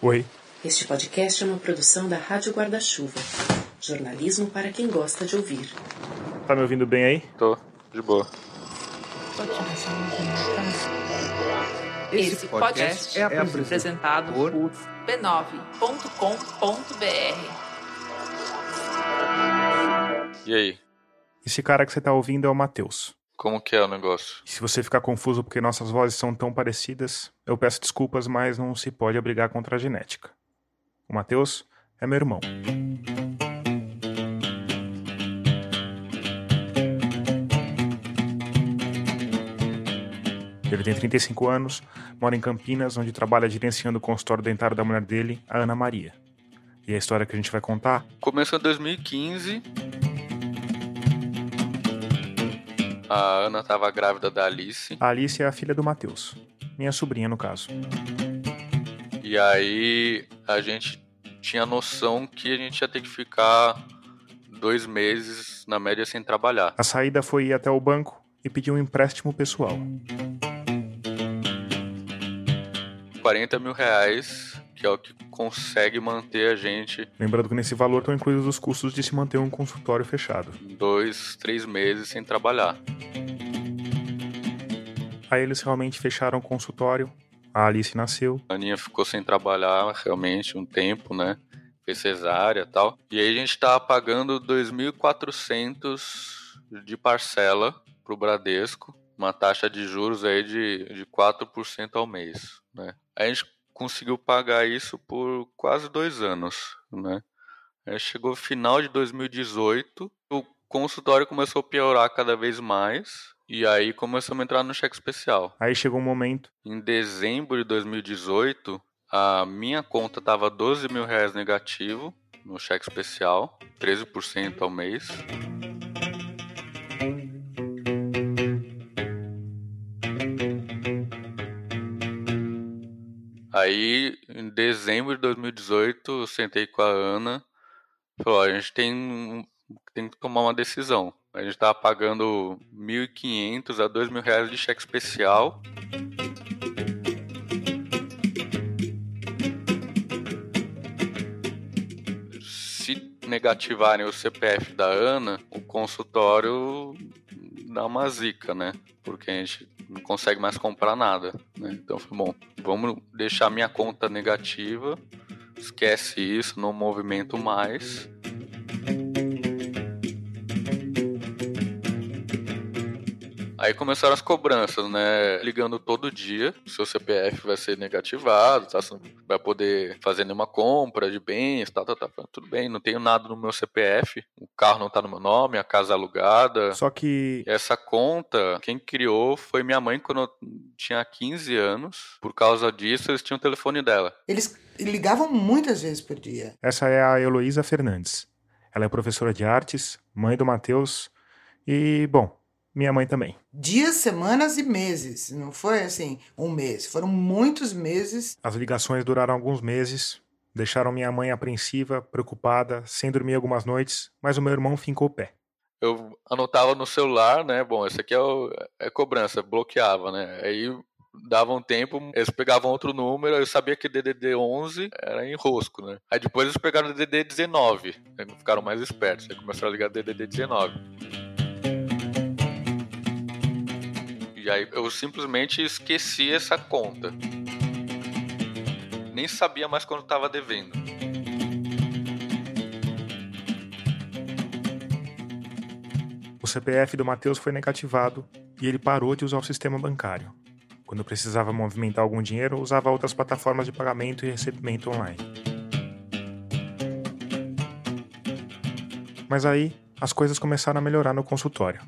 Oi. Este podcast é uma produção da Rádio Guarda-Chuva. Jornalismo para quem gosta de ouvir. Tá me ouvindo bem aí? Tô, de boa. Esse podcast é apresentado por b9.com.br. E aí? Esse cara que você tá ouvindo é o Matheus. Como que é o negócio? Se você ficar confuso porque nossas vozes são tão parecidas, eu peço desculpas, mas não se pode obrigar contra a genética. O Matheus é meu irmão. Ele tem 35 anos, mora em Campinas, onde trabalha gerenciando o consultório dentário da mulher dele, a Ana Maria. E a história que a gente vai contar Começou em 2015. A Ana tava grávida da Alice. A Alice é a filha do Matheus, minha sobrinha no caso. E aí a gente tinha noção que a gente ia ter que ficar dois meses, na média, sem trabalhar. A saída foi ir até o banco e pedir um empréstimo pessoal. 40 mil reais, que é o que consegue manter a gente Lembrando que nesse valor estão incluídos os custos de se manter um consultório fechado. dois, três meses sem trabalhar. Aí eles realmente fecharam o consultório, a Alice nasceu, A Aninha ficou sem trabalhar realmente um tempo, né? Fez cesárea e tal. E aí a gente tava pagando 2.400 de parcela pro Bradesco, uma taxa de juros aí de, de 4% ao mês, né? Aí a gente conseguiu pagar isso por quase dois anos, né? Aí chegou final de 2018, o consultório começou a piorar cada vez mais, e aí começamos a entrar no cheque especial. aí chegou um momento, Em dezembro de 2018, a minha conta tava 12 mil reais negativo no cheque especial, 13% ao mês. Aí, em dezembro de 2018, eu sentei com a Ana e falou, "Ó, a gente tem, tem que tomar uma decisão. A gente tava pagando 1.500 a 2 mil reais de cheque especial se negativarem o CPF da Ana, o consultório dá uma zica, né? Porque a gente não consegue mais comprar nada, né? Então, bom, vamos deixar minha conta negativa, esquece isso, não movimento mais. Aí começaram as cobranças, né? Ligando todo dia, seu CPF vai ser negativado, tá? Você não vai poder fazer nenhuma compra de bens, tá, tá, tá. Tudo bem, não tenho nada no meu CPF, o carro não tá no meu nome, a casa é alugada. só que Essa conta, quem criou foi minha mãe quando eu tinha 15 anos. Por causa disso, eles tinham o telefone dela. Eles ligavam muitas vezes por dia. essa é a Heloísa Fernandes. Ela é professora de artes, mãe do Matheus e, bom, minha mãe também. Dias, semanas e meses. Não foi assim, um mês. Foram muitos meses. As ligações duraram alguns meses, deixaram minha mãe apreensiva, preocupada, sem dormir algumas noites, mas o meu irmão fincou o pé. Eu anotava no celular, né? Bom, esse aqui é, o, é cobrança, bloqueava, né? Aí dava um tempo, eles pegavam outro número, eu sabia que DDD 11 era enrosco, né? Aí depois eles pegaram DDD 19, aí ficaram mais espertos, aí começaram a ligar DDD 19. E aí eu simplesmente esqueci essa conta. Nem sabia mais quando estava devendo. O CPF do Matheus foi negativado e ele parou de usar o sistema bancário. Quando precisava movimentar algum dinheiro, usava outras plataformas de pagamento e recebimento online. Mas aí, as coisas começaram a melhorar no consultório.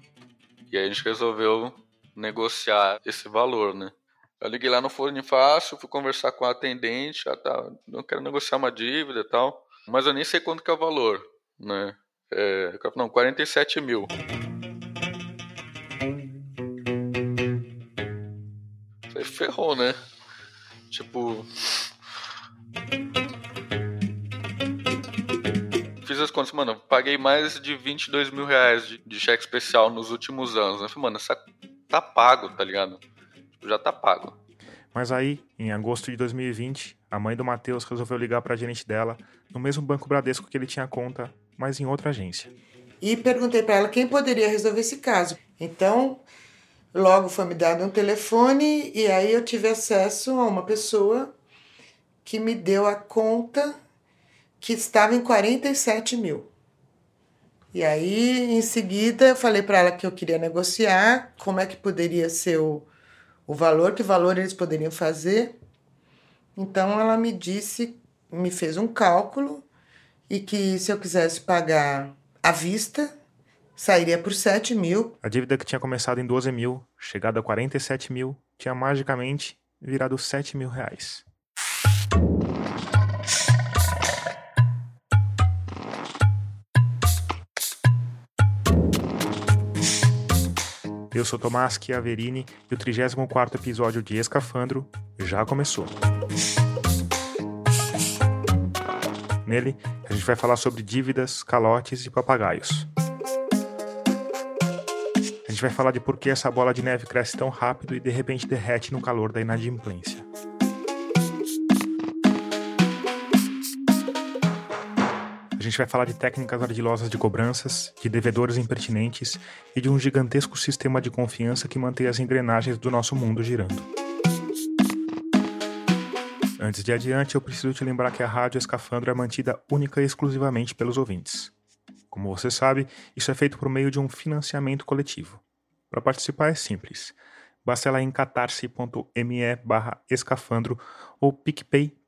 E aí a gente resolveu negociar esse valor, né? Eu liguei lá no Fone Fácil, fui conversar com a atendente, ela tá, não quero negociar uma dívida e tal, mas eu nem sei quanto que é o valor, né? É, não, 47 mil. Falei, ferrou, né? Tipo. Fiz as contas, mano, paguei mais de 22 mil reais de, de cheque especial nos últimos anos. Eu falei, mano, essa tá pago, tá ligado? Tipo, já tá pago. Mas aí, em agosto de 2020, a mãe do Matheus resolveu ligar para a gerente dela, no mesmo banco Bradesco que ele tinha conta, mas em outra agência. E perguntei para ela quem poderia resolver esse caso. Então, logo foi me dado um telefone e aí eu tive acesso a uma pessoa que me deu a conta que estava em 47 mil. E aí, em seguida, eu falei para ela que eu queria negociar, como é que poderia ser o, o valor, que valor eles poderiam fazer. Então, ela me disse, me fez um cálculo e que se eu quisesse pagar à vista, sairia por 7 mil. A dívida que tinha começado em 12 mil, chegado a 47 mil, tinha magicamente virado 7 mil reais. Eu sou Tomás Chiaverini e o 34º episódio de Escafandro já começou. Nele, a gente vai falar sobre dívidas, calotes e papagaios. A gente vai falar de por que essa bola de neve cresce tão rápido e de repente derrete no calor da inadimplência. Gente vai falar de técnicas ardilosas de cobranças, de devedores impertinentes e de um gigantesco sistema de confiança que mantém as engrenagens do nosso mundo girando. Antes de adiante, eu preciso te lembrar que a Rádio Escafandro é mantida única e exclusivamente pelos ouvintes. Como você sabe, isso é feito por meio de um financiamento coletivo. Para participar é simples. Basta lá em catarse.me escafandro ou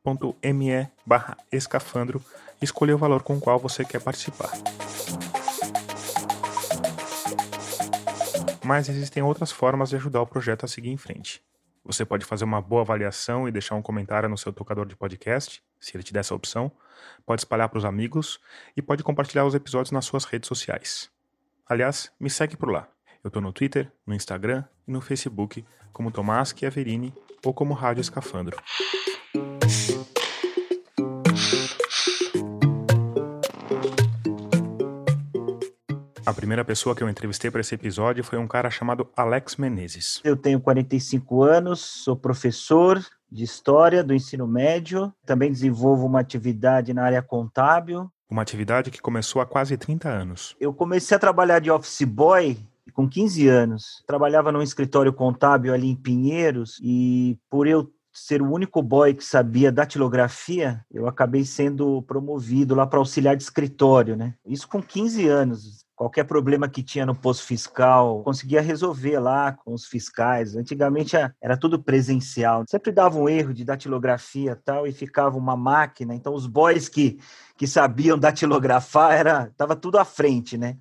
picpay.me barra escafandro e escolher o valor com o qual você quer participar. Mas existem outras formas de ajudar o projeto a seguir em frente. Você pode fazer uma boa avaliação e deixar um comentário no seu tocador de podcast, se ele te der essa opção. Pode espalhar para os amigos e pode compartilhar os episódios nas suas redes sociais. Aliás, me segue por lá. Eu estou no Twitter, no Instagram e no Facebook como Tomás Chiaverini ou como Rádio Escafandro. A primeira pessoa que eu entrevistei para esse episódio foi um cara chamado Alex Menezes. Eu tenho 45 anos, sou professor de História do ensino médio, também desenvolvo uma atividade na área contábil. Uma atividade que começou há quase 30 anos. Eu comecei a trabalhar de office boy com 15 anos. Trabalhava num escritório contábil ali em Pinheiros e por eu ser o único boy que sabia datilografia, eu acabei sendo promovido lá para auxiliar de escritório, né? Isso com 15 anos. Qualquer problema que tinha no posto fiscal, conseguia resolver lá com os fiscais. Antigamente era tudo presencial. Sempre dava um erro de datilografia tal e ficava uma máquina. Então os boys que, que sabiam datilografar era tava tudo à frente, né?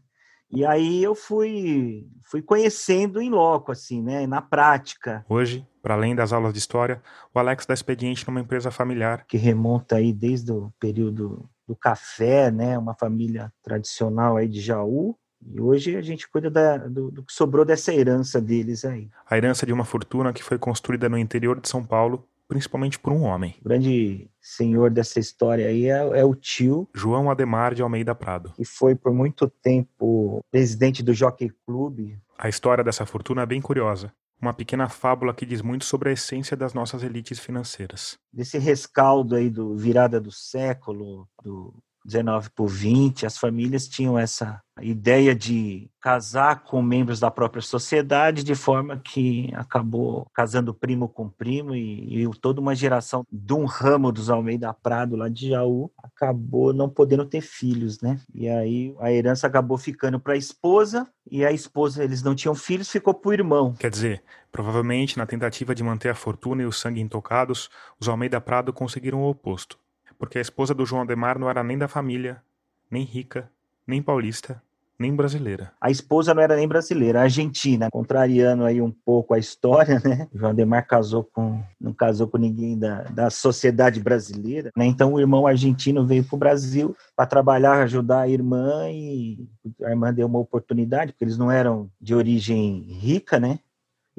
E aí eu fui fui conhecendo em loco assim, né, na prática. Hoje, para além das aulas de história, o Alex dá expediente numa empresa familiar que remonta aí desde o período do café, né, uma família tradicional aí de Jaú. E hoje a gente cuida da, do, do que sobrou dessa herança deles aí. A herança de uma fortuna que foi construída no interior de São Paulo principalmente por um homem. O grande senhor dessa história aí é, é, o tio João Ademar de Almeida Prado, que foi por muito tempo presidente do Jockey Club. A história dessa fortuna é bem curiosa. Uma pequena fábula que diz muito sobre a essência das nossas elites financeiras. Desse rescaldo aí do virada do século, do 19 por 20, as famílias tinham essa ideia de casar com membros da própria sociedade, de forma que acabou casando primo com primo e, e toda uma geração de um ramo dos Almeida Prado, lá de Jaú, acabou não podendo ter filhos, né? E aí a herança acabou ficando para a esposa e a esposa, eles não tinham filhos, ficou para o irmão. Quer dizer, provavelmente na tentativa de manter a fortuna e o sangue intocados, os Almeida Prado conseguiram o oposto porque a esposa do João Ademar não era nem da família, nem rica, nem paulista, nem brasileira. A esposa não era nem brasileira, argentina, contrariando aí um pouco a história, né? O João Ademar casou com, não casou com ninguém da, da sociedade brasileira, né? Então o irmão argentino veio para o Brasil para trabalhar, ajudar a irmã e a irmã deu uma oportunidade, porque eles não eram de origem rica, né?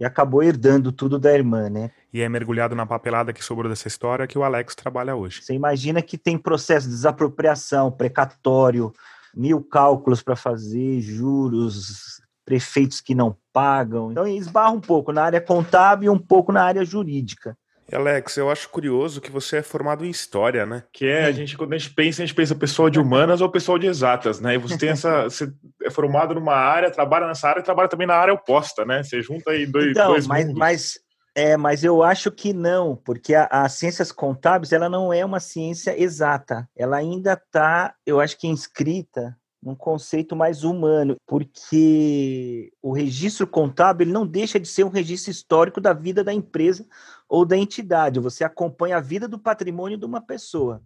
E acabou herdando tudo da irmã, né? E é mergulhado na papelada que sobrou dessa história que o Alex trabalha hoje. Você imagina que tem processo de desapropriação, precatório, mil cálculos para fazer, juros, prefeitos que não pagam. Então esbarra um pouco na área contábil e um pouco na área jurídica. Alex, eu acho curioso que você é formado em história, né? Que é, a gente, quando a gente pensa, a gente pensa pessoal de humanas ou pessoal de exatas, né? E você tem essa. Você é formado numa área, trabalha nessa área e trabalha também na área oposta, né? Você junta aí dois, então, dois mas, mundos. mas é, mas eu acho que não, porque as ciências contábeis ela não é uma ciência exata. Ela ainda está, eu acho que inscrita num conceito mais humano, porque o registro contábil não deixa de ser um registro histórico da vida da empresa ou da entidade. Você acompanha a vida do patrimônio de uma pessoa.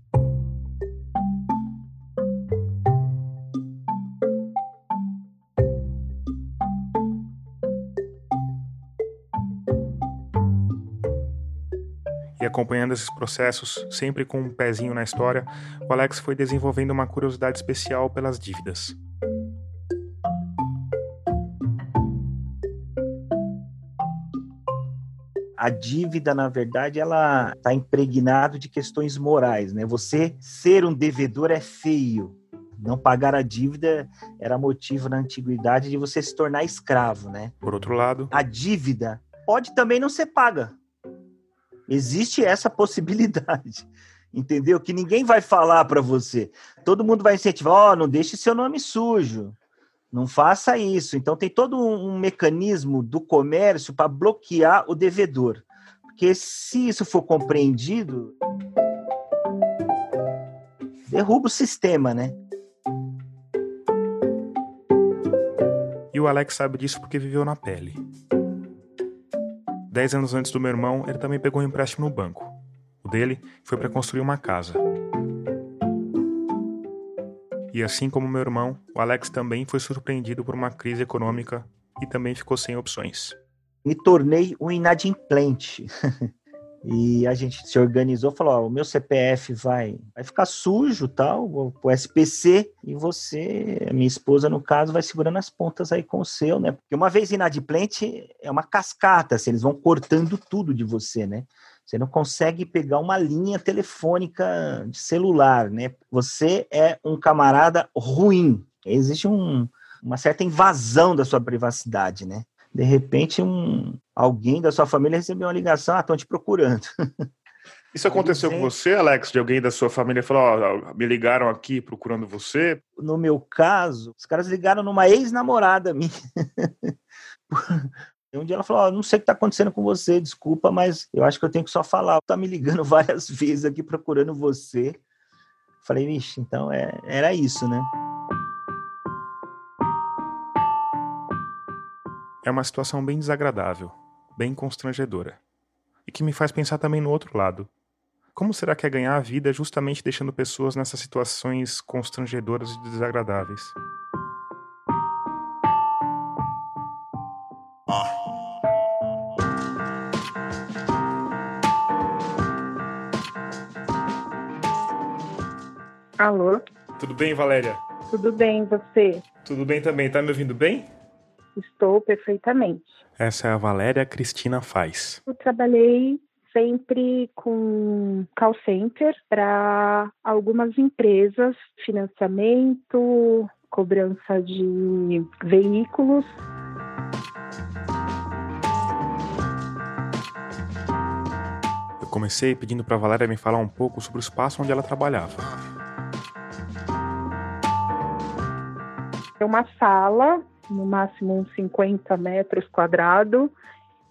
E acompanhando esses processos, sempre com um pezinho na história, o Alex foi desenvolvendo uma curiosidade especial pelas dívidas. a dívida, na verdade, ela está impregnado de questões morais, né? Você ser um devedor é feio. Não pagar a dívida era motivo na antiguidade de você se tornar escravo, né? Por outro lado, A dívida pode também não ser paga. Existe essa possibilidade. Entendeu? Que ninguém vai falar para você. Todo mundo vai incentivar, ó, oh, não deixe seu nome sujo. Não faça isso. Então tem todo um mecanismo do comércio para bloquear o devedor. Porque se isso for compreendido, derruba o sistema, né? E o Alex sabe disso porque viveu na pele. Dez anos antes do meu irmão, ele também pegou um empréstimo no banco. O dele foi para construir uma casa. E assim como meu irmão, o Alex também foi surpreendido por uma crise econômica e também ficou sem opções. Me tornei um inadimplente. e a gente se organizou, falou: ó, o meu CPF vai, vai ficar sujo, tal, o SPC, e você, minha esposa no caso, vai segurando as pontas aí com o seu, né? Porque uma vez inadimplente é uma cascata, assim, eles vão cortando tudo de você, né? Você não consegue pegar uma linha telefônica de celular, né? Você é um camarada ruim. Existe um, uma certa invasão da sua privacidade, né? De repente, um, alguém da sua família recebeu uma ligação, ah, estão te procurando. Isso aconteceu com você, Alex? De alguém da sua família falou, ó, oh, me ligaram aqui procurando você? No meu caso, os caras ligaram numa ex-namorada minha. Um dia ela falou: oh, não sei o que está acontecendo com você, desculpa, mas eu acho que eu tenho que só falar. Tá me ligando várias vezes aqui procurando você. Falei, vixe, então é, era isso, né? É uma situação bem desagradável, bem constrangedora. E que me faz pensar também no outro lado. Como será que é ganhar a vida justamente deixando pessoas nessas situações constrangedoras e desagradáveis? Alô? Tudo bem, Valéria? Tudo bem, você? Tudo bem também. Tá me ouvindo bem? Estou perfeitamente. Essa é a Valéria Cristina Faz. Eu trabalhei sempre com call center para algumas empresas, financiamento, cobrança de veículos. Eu comecei pedindo para a Valéria me falar um pouco sobre o espaço onde ela trabalhava. É uma sala, no máximo uns 50 metros quadrados,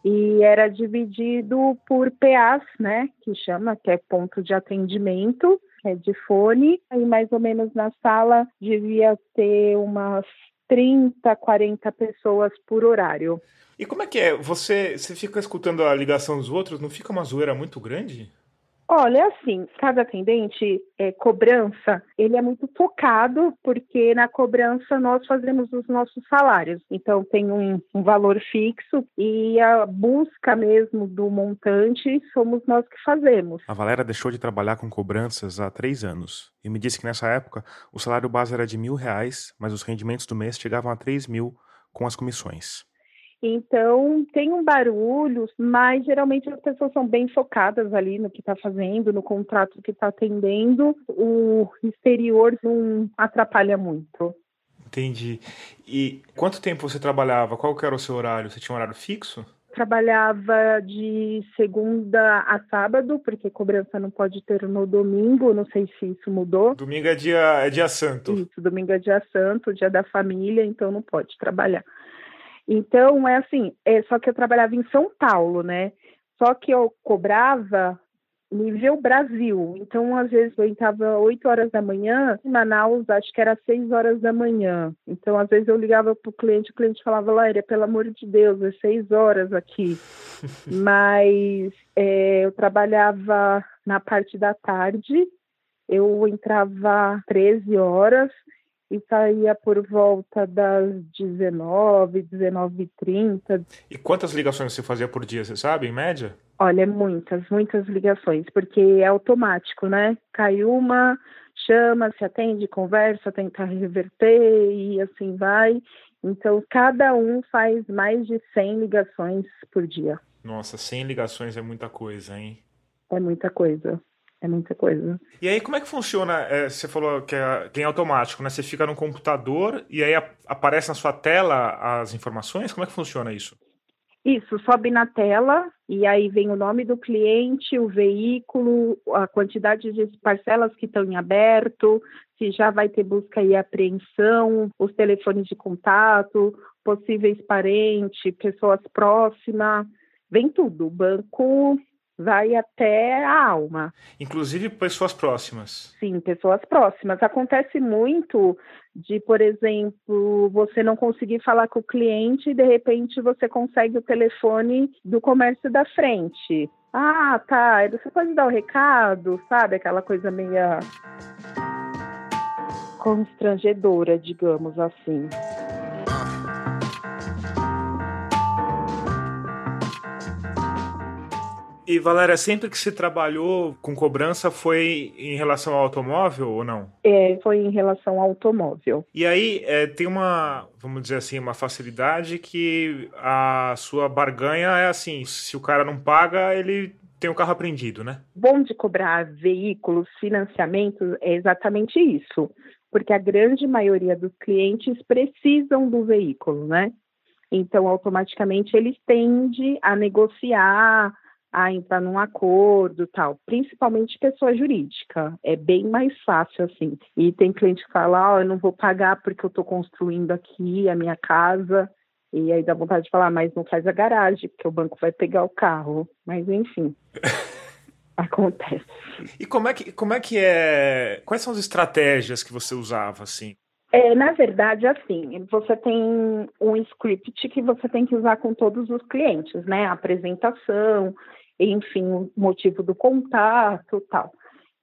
e era dividido por PAs, né, que chama, que é ponto de atendimento, é de fone, e mais ou menos na sala devia ter umas 30, 40 pessoas por horário. E como é que é? Você, você fica escutando a ligação dos outros, não fica uma zoeira muito grande? Olha, assim, cada atendente, é, cobrança, ele é muito focado, porque na cobrança nós fazemos os nossos salários. Então, tem um, um, valor fixo e a busca mesmo do montante somos nós que fazemos. A Valéria deixou de trabalhar com cobranças há três anos e me disse que nessa época o salário base era de mil reais, mas os rendimentos do mês chegavam a três mil com as comissões. Então, tem um barulho, mas geralmente as pessoas são bem focadas ali no que está fazendo, no contrato que está atendendo. O exterior não atrapalha muito. Entendi. E quanto tempo você trabalhava? Qual era o seu horário? Você tinha um horário fixo? trabalhava de segunda a sábado, porque cobrança não pode ter no domingo, não sei se isso mudou. Domingo é dia, é dia santo. Isso, domingo é dia santo, dia da família, então não pode trabalhar. Então, é assim, é, só que eu trabalhava em São Paulo, né? Só que eu cobrava nível Brasil. Então, às vezes, eu entrava 8 horas da manhã, em Manaus, acho que era 6 horas da manhã. Então, às vezes, eu ligava para o cliente, o cliente falava, Laíra, pelo amor de Deus, é 6 horas aqui. Mas é, eu trabalhava na parte da tarde, eu entrava 13 horas, e saía por volta das 19, 19 30 E quantas ligações você fazia por dia, você sabe, em média? Olha, muitas, muitas ligações, porque é automático, né? Cai uma, chama, se atende, conversa, tenta reverter e assim vai. Então, cada um faz mais de 100 ligações por dia. Nossa, 100 ligações é muita coisa, hein? É muita coisa. É muita coisa. E aí, como é que funciona? É, você falou que é, tem automático, né? Você fica no computador e aí a, aparece na sua tela as informações? Como é que funciona isso? Isso, sobe na tela e aí vem o nome do cliente, o veículo, a quantidade de parcelas que estão em aberto, se já vai ter busca e apreensão, os telefones de contato, possíveis parentes, pessoas próximas, vem tudo. O banco vai até a alma. Inclusive pessoas próximas. Sim, pessoas próximas. Acontece muito de, por exemplo, você não conseguir falar com o cliente e de repente você consegue o telefone do comércio da frente. Ah, tá. Você pode dar o recado, sabe? Aquela coisa meio constrangedora, digamos assim. E Valéria, sempre que você trabalhou com cobrança foi em relação ao automóvel ou não? É, foi em relação ao automóvel. E aí é, tem uma, vamos dizer assim, uma facilidade que a sua barganha é assim: se o cara não paga, ele tem o carro apreendido, né? Bom de cobrar veículos, financiamentos, é exatamente isso. Porque a grande maioria dos clientes precisam do veículo, né? Então, automaticamente, eles tendem a negociar a entrar num acordo tal, principalmente pessoa jurídica, é bem mais fácil assim. E tem cliente que fala, ó, oh, eu não vou pagar porque eu estou construindo aqui a minha casa, e aí dá vontade de falar, mas não faz a garagem, porque o banco vai pegar o carro. Mas enfim. acontece. E como é que como é que é? Quais são as estratégias que você usava assim? É, na verdade, assim, você tem um script que você tem que usar com todos os clientes, né? A apresentação, enfim, o motivo do contato tal.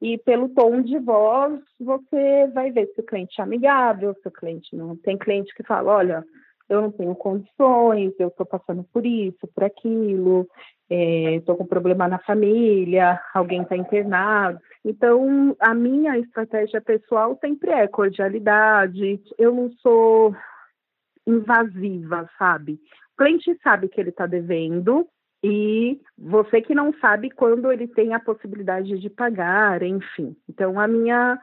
E pelo tom de voz, você vai ver se o cliente é amigável, se o cliente não. Tem cliente que fala: olha, eu não tenho condições, eu estou passando por isso, por aquilo, estou é, com problema na família, alguém está internado. Então, a minha estratégia pessoal sempre é cordialidade, eu não sou invasiva, sabe? O cliente sabe que ele está devendo, e você que não sabe quando ele tem a possibilidade de pagar, enfim. Então, a minha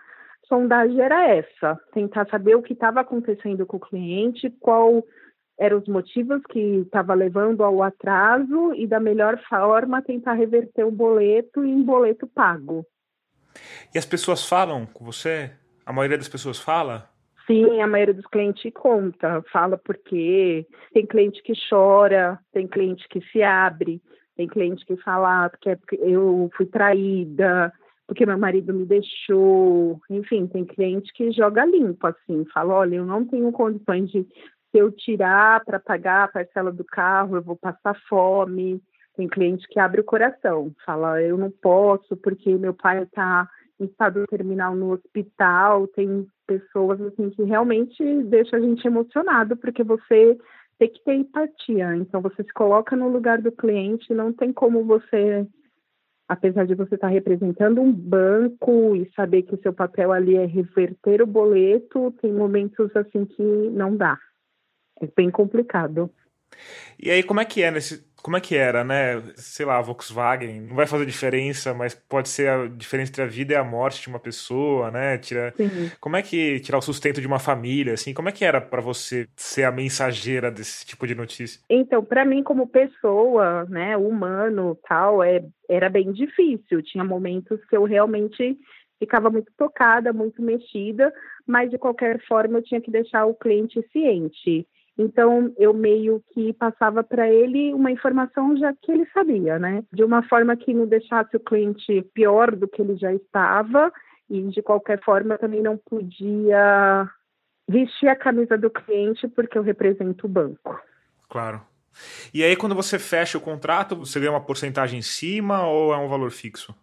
sondagem era essa: tentar saber o que estava acontecendo com o cliente, qual eram os motivos que estava levando ao atraso e, da melhor forma, tentar reverter o boleto em boleto pago. E as pessoas falam com você? A maioria das pessoas fala? Sim, a maioria dos clientes conta, fala porque tem cliente que chora, tem cliente que se abre, tem cliente que fala ah, porque eu fui traída, porque meu marido me deixou, enfim, tem cliente que joga limpo assim, fala, olha, eu não tenho condições de se eu tirar para pagar a parcela do carro, eu vou passar fome. Tem cliente que abre o coração, fala, eu não posso porque meu pai está em estado terminal no hospital, tem pessoas assim que realmente deixa a gente emocionado, porque você tem que ter empatia. Então você se coloca no lugar do cliente, não tem como você, apesar de você estar representando um banco e saber que o seu papel ali é reverter o boleto, tem momentos assim que não dá. É bem complicado. E aí, como é que é nesse. Como é que era, né? Sei lá, Volkswagen, não vai fazer diferença, mas pode ser a diferença entre a vida e a morte de uma pessoa, né? Tira... Como é que tirar o sustento de uma família, assim? Como é que era para você ser a mensageira desse tipo de notícia? Então, para mim como pessoa, né, humano, tal, é era bem difícil. Tinha momentos que eu realmente ficava muito tocada, muito mexida, mas de qualquer forma eu tinha que deixar o cliente ciente. Então, eu meio que passava para ele uma informação já que ele sabia, né? De uma forma que não deixasse o cliente pior do que ele já estava e, de qualquer forma, também não podia vestir a camisa do cliente porque eu represento o banco. Claro. E aí, quando você fecha o contrato, você ganha uma porcentagem em cima ou é um valor fixo?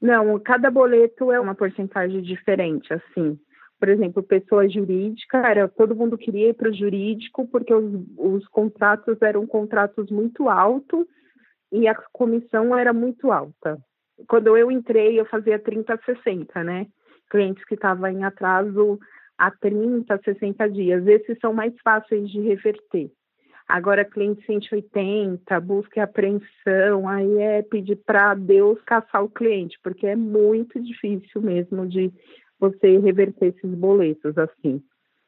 Não, cada boleto é uma porcentagem diferente, assim por exemplo, pessoa jurídica, era, todo mundo queria ir para o jurídico porque os, os contratos eram contratos muito altos e a comissão era muito alta. Quando eu entrei, eu fazia 30 a 60, né? Clientes que estavam em atraso há 30, 60 dias. Esses são mais fáceis de reverter. Agora, cliente 180, busca e apreensão, aí é pedir para Deus caçar o cliente, porque é muito difícil mesmo de você reverter esses boletos, assim.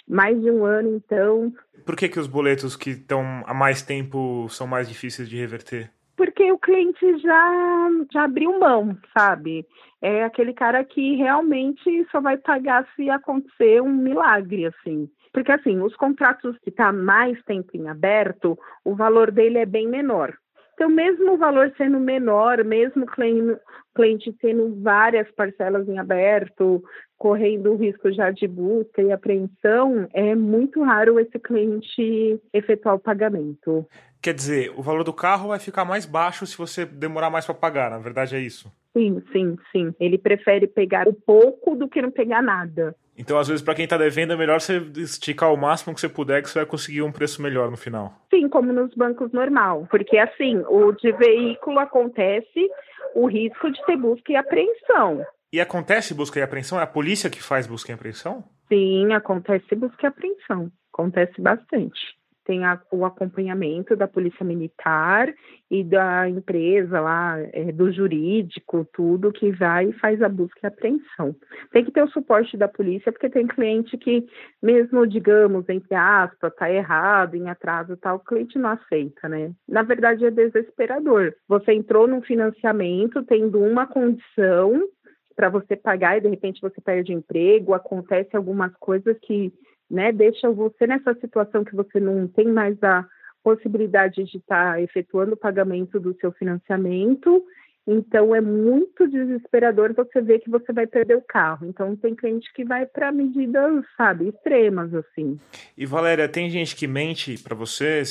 Mais de um ano, então. Por que, que os boletos que estão há mais tempo são mais difíceis de reverter? Porque o cliente já, já abriu mão, sabe? É aquele cara que realmente só vai pagar se acontecer um milagre, assim. Porque, assim, os contratos que estão tá mais tempo em aberto, o valor dele é bem menor. Então, mesmo o valor sendo menor, mesmo o cliente, cliente tendo várias parcelas em aberto, correndo o risco já de busca e apreensão, é muito raro esse cliente efetuar o pagamento. Quer dizer, o valor do carro vai ficar mais baixo se você demorar mais para pagar, na verdade é isso? Sim, sim, sim. Ele prefere pegar o pouco do que não pegar nada. Então, às vezes, para quem está devendo, é melhor você esticar o máximo que você puder, que você vai conseguir um preço melhor no final. Sim, como nos bancos normal. Porque, assim, o de veículo acontece o risco de ter busca e apreensão. E acontece busca e apreensão? É a polícia que faz busca e apreensão? Sim, acontece busca e apreensão. Acontece bastante tem a, o acompanhamento da polícia militar e da empresa lá, é, do jurídico, tudo que vai e faz a busca e apreensão. Tem que ter o suporte da polícia, porque tem cliente que, mesmo, digamos, entre aspas, está errado, em atraso tal, o cliente não aceita, né? Na verdade, é desesperador. Você entrou num financiamento tendo uma condição para você pagar e de repente você perde emprego, acontece algumas coisas que né, deixa você nessa situação que você não tem mais a possibilidade de estar efetuando o pagamento do seu financiamento então é muito desesperador você ver que você vai perder o carro. Então tem cliente que vai para medidas, sabe, extremas assim. E Valéria, tem gente que mente para você?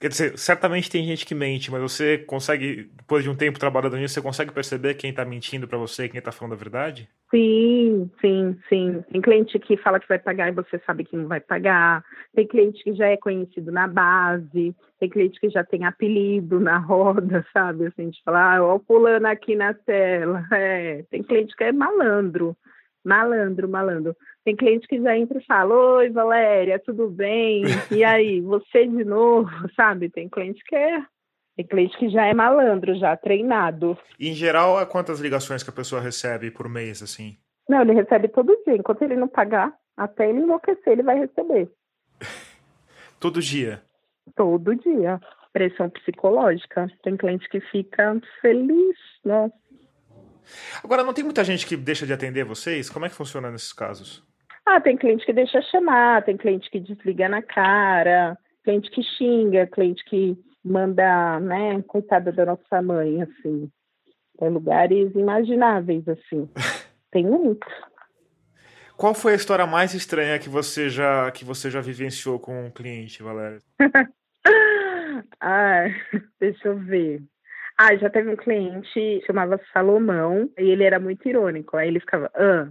quer dizer, certamente tem gente que mente, mas você consegue, depois de um tempo trabalhando nisso, você consegue perceber quem está mentindo para você e quem está falando a verdade? Sim, sim, sim. Tem cliente que fala que vai pagar e você sabe que não vai pagar. Tem cliente que já é conhecido na base. Tem cliente que já tem apelido na roda, sabe? Assim, de falar, ah, ó, pulando aqui na tela. É, tem cliente que é malandro, malandro, malandro. Tem cliente que já entra e fala, oi, Valéria, tudo bem? E aí, você de novo, sabe? Tem cliente que é tem cliente que já é malandro, já treinado. E, em geral, é quantas ligações que a pessoa recebe por mês, assim? Não, ele recebe todo dia. Enquanto ele não pagar, até ele enlouquecer, ele vai receber. todo dia? Todo dia. Pressão psicológica. Tem cliente que fica feliz, né? Agora, não tem muita gente que deixa de atender vocês? Como é que funciona nesses casos? Ah, tem cliente que deixa chamar, tem cliente que desliga na cara, cliente que xinga, cliente que manda, né, coitada da nossa mãe, assim. Tem lugares imagináveis, assim. tem muito. Qual foi a história mais estranha que você já que você já vivenciou com um cliente, Valéria? ah, deixa eu ver. Ah, já teve um cliente chamava Salomão e ele era muito irônico. Aí ele ficava, ah,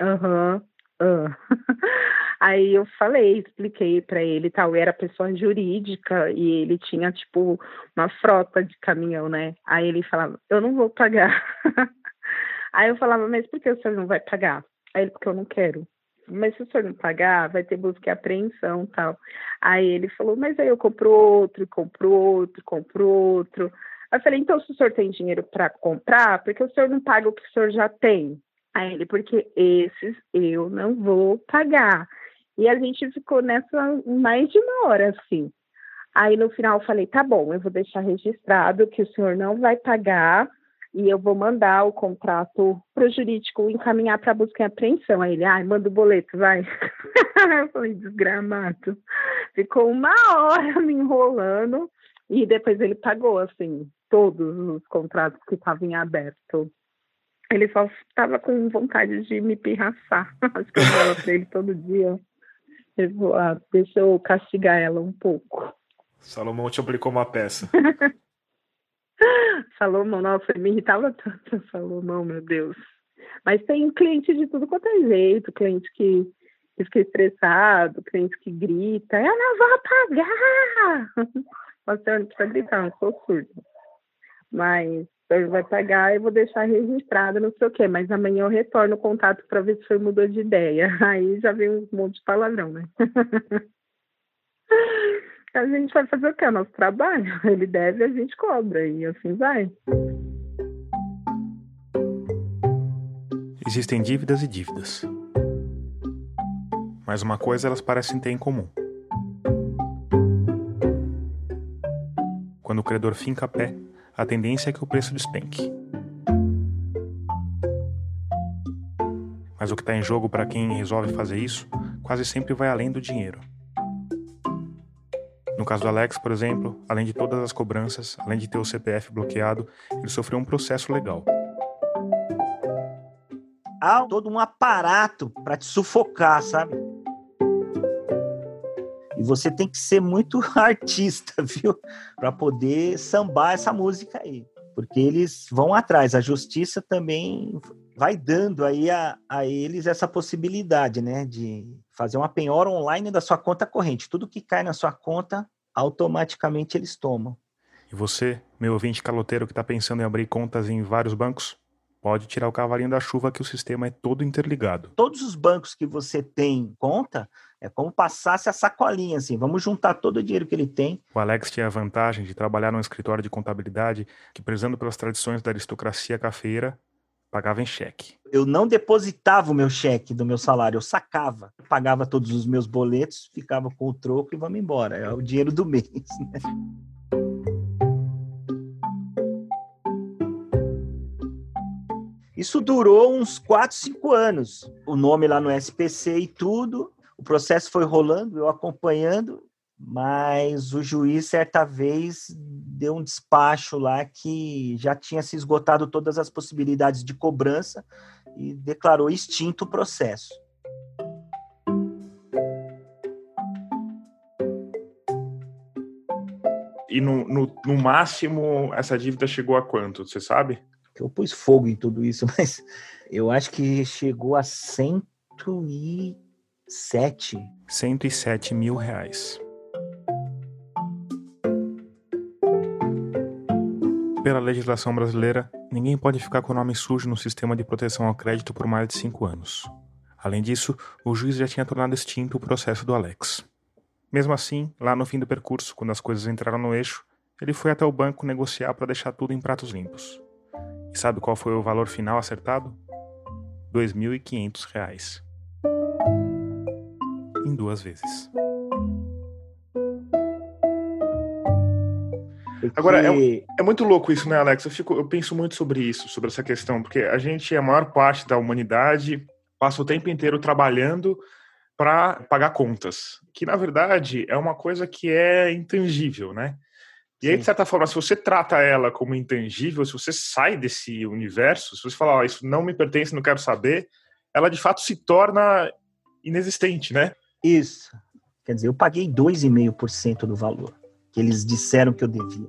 aham, ah. Aí eu falei, expliquei para ele tal, era pessoa jurídica e ele tinha tipo uma frota de caminhão, né? Aí ele falava, eu não vou pagar. Aí eu falava, mas por que senhor não vai pagar? Aí ele, porque eu não quero. Mas se o senhor não pagar, vai ter busca e apreensão tal. Aí ele falou, mas aí eu compro outro, compro outro, compro outro. Aí eu falei, então se o senhor tem dinheiro para comprar, porque o senhor não paga o que o senhor já tem? Aí ele, porque esses eu não vou pagar. E a gente ficou nessa mais de uma hora, assim. Aí no final eu falei, tá bom, eu vou deixar registrado que o senhor não vai pagar e eu vou mandar o contrato para o jurídico encaminhar para busca e apreensão. Aí ele, ai, manda o boleto, vai. eu falei, desgramado. Ficou uma hora me enrolando e depois ele pagou, assim, todos os contratos que estavam em aberto. Ele só estava com vontade de me pirraçar. Acho que eu falo para ele todo dia. Eu vou, ah, deixa eu castigar ela um pouco. Salomão te aplicou uma peça. Salomão, nossa, me irritava tanto Salomão, meu Deus. Mas tem cliente de tudo quanto é jeito, cliente que, que fica estressado, cliente que grita, eu não vou pagar! Você não precisa gritar, eu sou surdo. Mas ele vai pagar, eu vou deixar registrado, não sei o quê, mas amanhã eu retorno o contato para ver se foi mudou de ideia. Aí já vem um monte de palavrão, né? A gente vai fazer o quê? Nosso trabalho. Ele deve, a gente cobra, e assim vai. Existem dívidas e dívidas. Mas uma coisa elas parecem ter em comum. Quando o credor finca a pé, a tendência é que o preço despenque. Mas o que está em jogo para quem resolve fazer isso quase sempre vai além do dinheiro. No caso do Alex, por exemplo, além de todas as cobranças, além de ter o CPF bloqueado, ele sofreu um processo legal. Há todo um aparato para te sufocar, sabe? E você tem que ser muito artista, viu? Para poder sambar essa música aí. Porque eles vão atrás. A justiça também vai dando aí a, a eles essa possibilidade, né? De fazer uma penhora online da sua conta corrente. Tudo que cai na sua conta, automaticamente eles tomam. E você, meu ouvinte caloteiro que está pensando em abrir contas em vários bancos, pode tirar o cavalinho da chuva que o sistema é todo interligado. Todos os bancos que você tem conta, é como passasse a sacolinha, assim, vamos juntar todo o dinheiro que ele tem. O Alex tinha a vantagem de trabalhar num escritório de contabilidade que, prezando pelas tradições da aristocracia cafeira, pagava em cheque. Eu não depositava o meu cheque do meu salário, eu sacava. Pagava todos os meus boletos, ficava com o troco e vamos embora. É o dinheiro do mês, né? Isso durou uns 4, 5 anos. O nome lá no SPC e tudo. O processo foi rolando, eu acompanhando, mas o juiz, certa vez, deu um despacho lá que já tinha se esgotado todas as possibilidades de cobrança e declarou extinto o processo. E no, no, no máximo, essa dívida chegou a quanto? Você sabe? Eu pus fogo em tudo isso, mas eu acho que chegou a 107. 107 mil reais. Pela legislação brasileira, ninguém pode ficar com o nome sujo no sistema de proteção ao crédito por mais de cinco anos. Além disso, o juiz já tinha tornado extinto o processo do Alex. Mesmo assim, lá no fim do percurso, quando as coisas entraram no eixo, ele foi até o banco negociar para deixar tudo em pratos limpos. E sabe qual foi o valor final acertado? R$ 2.500. Em duas vezes. Porque... Agora, é, é, muito louco isso, né, Alex? Eu, fico, eu penso muito sobre isso, sobre essa questão, porque a gente, a maior parte da humanidade, passa o tempo inteiro trabalhando para pagar contas, que na verdade é uma coisa que é intangível, né? E aí, de certa forma, se você trata ela como intangível, se você sai desse universo, se você falar, oh, isso não me pertence, não quero saber, ela de fato se torna inexistente, né? Isso. Quer dizer, eu paguei 2,5% do valor que eles disseram que eu devia.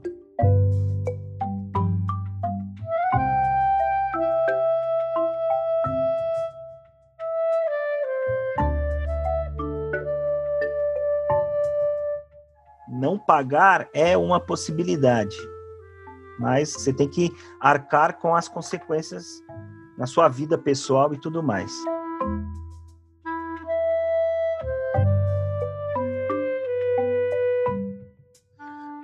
Não pagar é uma possibilidade, mas você tem que arcar com as consequências na sua vida pessoal e tudo mais.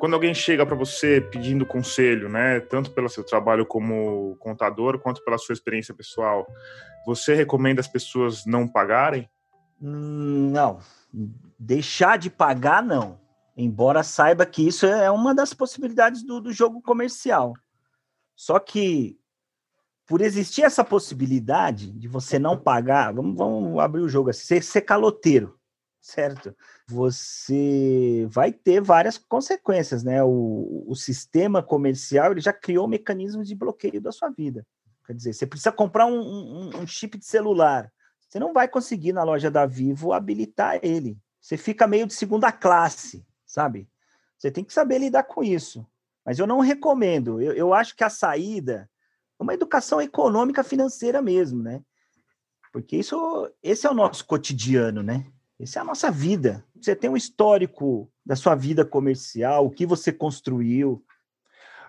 Quando alguém chega para você pedindo conselho, né, tanto pelo seu trabalho como contador, quanto pela sua experiência pessoal, você recomenda as pessoas não pagarem? Hum, não. Deixar de pagar, não. Embora saiba que isso é uma das possibilidades do, do jogo comercial. Só que, por existir essa possibilidade de você não pagar, vamos, vamos abrir o jogo assim, ser, ser caloteiro, certo? Você vai ter várias consequências, né? O, o sistema comercial ele já criou mecanismos de bloqueio da sua vida. Quer dizer, você precisa comprar um, um, um chip de celular. Você não vai conseguir na loja da Vivo habilitar ele. Você fica meio de segunda classe, sabe? Você tem que saber lidar com isso. Mas eu não recomendo. Eu, eu acho que a saída é uma educação econômica financeira mesmo, né? Porque isso, esse é o nosso cotidiano, né? Essa é a nossa vida. Você tem um histórico da sua vida comercial, o que você construiu.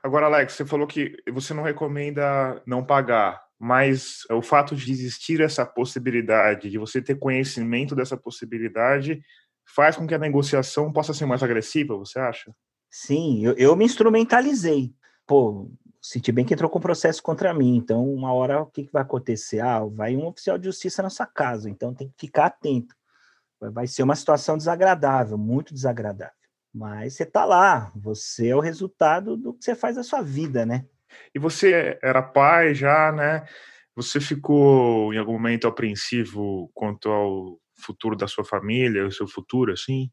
Agora, Alex, você falou que você não recomenda não pagar, mas o fato de existir essa possibilidade, de você ter conhecimento dessa possibilidade, faz com que a negociação possa ser mais agressiva, você acha? Sim, eu, eu me instrumentalizei. Pô, senti bem que entrou com processo contra mim, então uma hora o que, que vai acontecer? Ah, vai um oficial de justiça na sua casa, então tem que ficar atento. Vai ser uma situação desagradável, muito desagradável. Mas você está lá, você é o resultado do que você faz da sua vida, né? E você era pai já, né? Você ficou em algum momento apreensivo quanto ao futuro da sua família, o seu futuro, assim?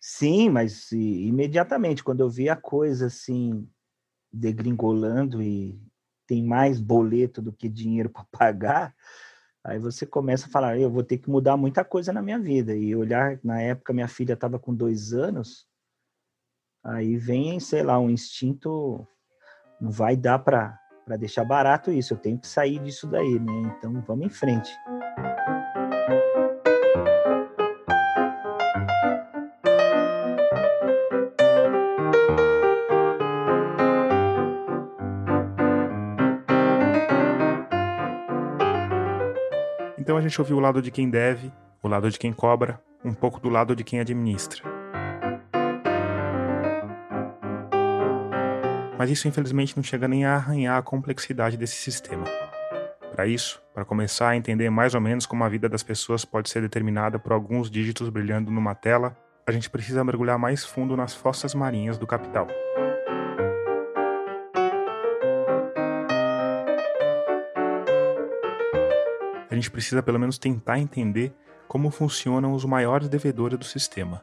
Sim, mas imediatamente, quando eu vi a coisa assim, degringolando e tem mais boleto do que dinheiro para pagar, aí você começa a falar, eu vou ter que mudar muita coisa na minha vida. E olhar, na época, minha filha estava com dois anos, aí vem, sei lá, um instinto, não vai dar para deixar barato isso, eu tenho que sair disso daí, né? Então, vamos em frente. Gente ouviu o lado de quem deve, o lado de quem cobra, um pouco do lado de quem administra. Mas isso infelizmente não chega nem a arranhar a complexidade desse sistema. Para isso, para começar a entender mais ou menos como a vida das pessoas pode ser determinada por alguns dígitos brilhando numa tela, a gente precisa mergulhar mais fundo nas fossas marinhas do capital. A gente precisa pelo menos tentar entender como funcionam os maiores devedores do sistema,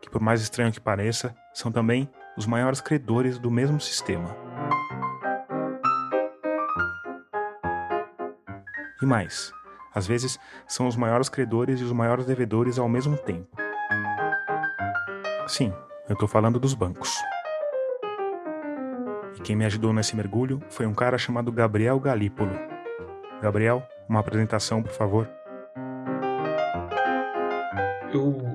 que por mais estranho que pareça, são também os maiores credores do mesmo sistema. E mais, às vezes são os maiores credores e os maiores devedores ao mesmo tempo. Sim, eu estou falando dos bancos. E quem me ajudou nesse mergulho foi um cara chamado Gabriel Galípolo. Gabriel uma apresentação, por favor. Eu